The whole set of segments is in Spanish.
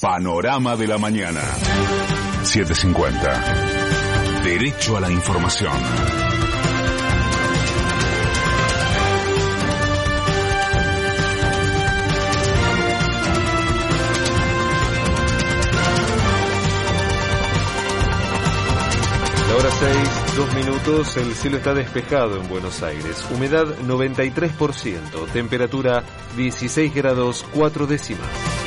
Panorama de la mañana. 750. Derecho a la información. La hora 6, dos minutos, el cielo está despejado en Buenos Aires. Humedad 93%, temperatura 16 grados 4 décimas.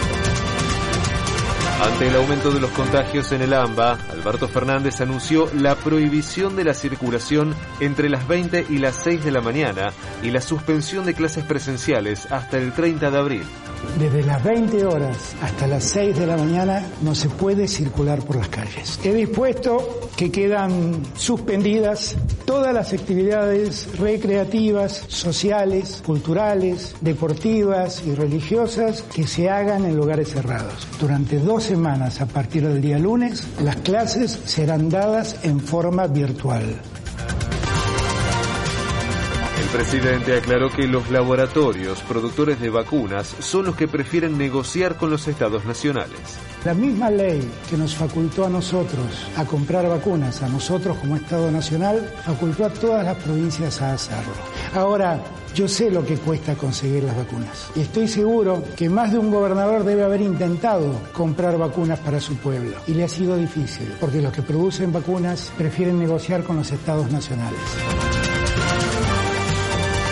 Ante el aumento de los contagios en el AMBA, Alberto Fernández anunció la prohibición de la circulación entre las 20 y las 6 de la mañana y la suspensión de clases presenciales hasta el 30 de abril. Desde las 20 horas hasta las 6 de la mañana no se puede circular por las calles. He dispuesto que quedan suspendidas todas las actividades recreativas, sociales, culturales, deportivas y religiosas que se hagan en lugares cerrados. Durante dos semanas a partir del día lunes, las clases serán dadas en forma virtual. El presidente aclaró que los laboratorios productores de vacunas son los que prefieren negociar con los estados nacionales. La misma ley que nos facultó a nosotros a comprar vacunas, a nosotros como Estado Nacional, facultó a todas las provincias a hacerlo. Ahora, yo sé lo que cuesta conseguir las vacunas y estoy seguro que más de un gobernador debe haber intentado comprar vacunas para su pueblo y le ha sido difícil porque los que producen vacunas prefieren negociar con los estados nacionales.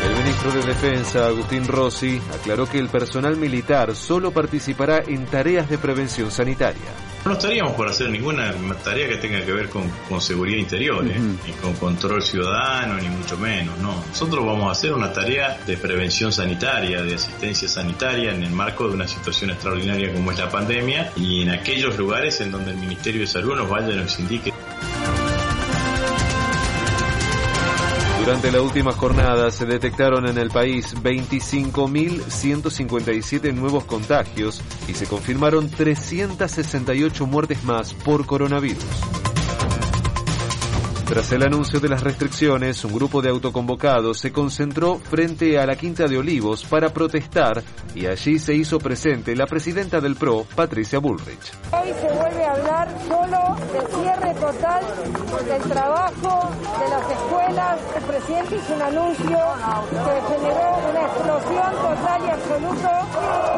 El ministro de Defensa, Agustín Rossi, aclaró que el personal militar solo participará en tareas de prevención sanitaria. No estaríamos por hacer ninguna tarea que tenga que ver con, con seguridad interior, ¿eh? ni con control ciudadano, ni mucho menos. No, nosotros vamos a hacer una tarea de prevención sanitaria, de asistencia sanitaria en el marco de una situación extraordinaria como es la pandemia y en aquellos lugares en donde el Ministerio de Salud nos vaya y nos indique. Durante la última jornada se detectaron en el país 25.157 nuevos contagios y se confirmaron 368 muertes más por coronavirus. Tras el anuncio de las restricciones, un grupo de autoconvocados se concentró frente a la Quinta de Olivos para protestar y allí se hizo presente la presidenta del PRO, Patricia Bullrich. Hoy se vuelve a hablar solo de cierre total del trabajo, de las escuelas. El presidente hizo un anuncio que generó una explosión total y absoluta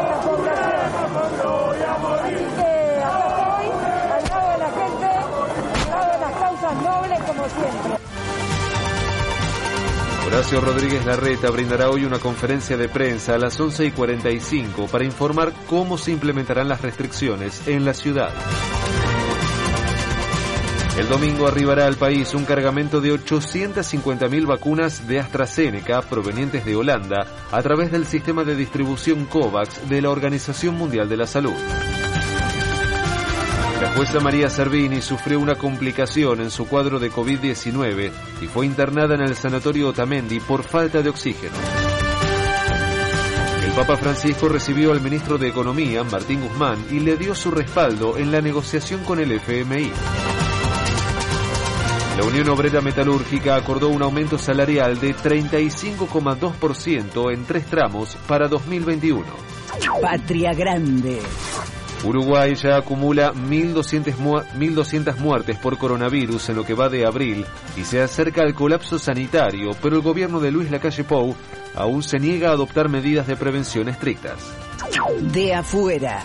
Horacio Rodríguez Larreta brindará hoy una conferencia de prensa a las 11 y 45 para informar cómo se implementarán las restricciones en la ciudad. El domingo arribará al país un cargamento de 850.000 vacunas de AstraZeneca provenientes de Holanda a través del sistema de distribución COVAX de la Organización Mundial de la Salud. La jueza María Servini sufrió una complicación en su cuadro de COVID-19 y fue internada en el sanatorio Otamendi por falta de oxígeno. El Papa Francisco recibió al ministro de Economía, Martín Guzmán, y le dio su respaldo en la negociación con el FMI. La Unión Obrera Metalúrgica acordó un aumento salarial de 35,2% en tres tramos para 2021. Patria Grande. Uruguay ya acumula 1.200, mu 1.200 muertes por coronavirus en lo que va de abril y se acerca al colapso sanitario, pero el gobierno de Luis Lacalle Pou aún se niega a adoptar medidas de prevención estrictas. De afuera.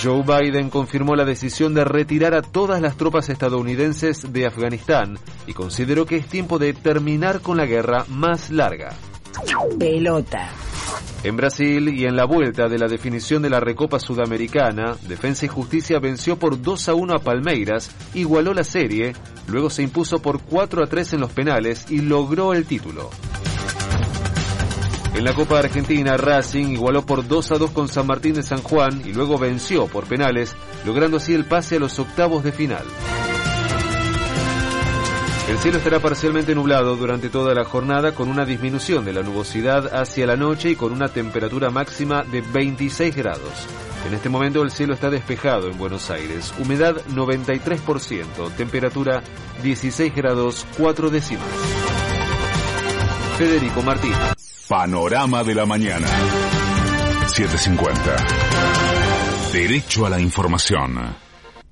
Joe Biden confirmó la decisión de retirar a todas las tropas estadounidenses de Afganistán y consideró que es tiempo de terminar con la guerra más larga. Pelota. En Brasil y en la vuelta de la definición de la Recopa Sudamericana, Defensa y Justicia venció por 2 a 1 a Palmeiras, igualó la serie, luego se impuso por 4 a 3 en los penales y logró el título. En la Copa Argentina, Racing igualó por 2 a 2 con San Martín de San Juan y luego venció por penales, logrando así el pase a los octavos de final. El cielo estará parcialmente nublado durante toda la jornada con una disminución de la nubosidad hacia la noche y con una temperatura máxima de 26 grados. En este momento el cielo está despejado en Buenos Aires, humedad 93%, temperatura 16 grados 4 décimas. Federico Martín. Panorama de la mañana. 750. Derecho a la información.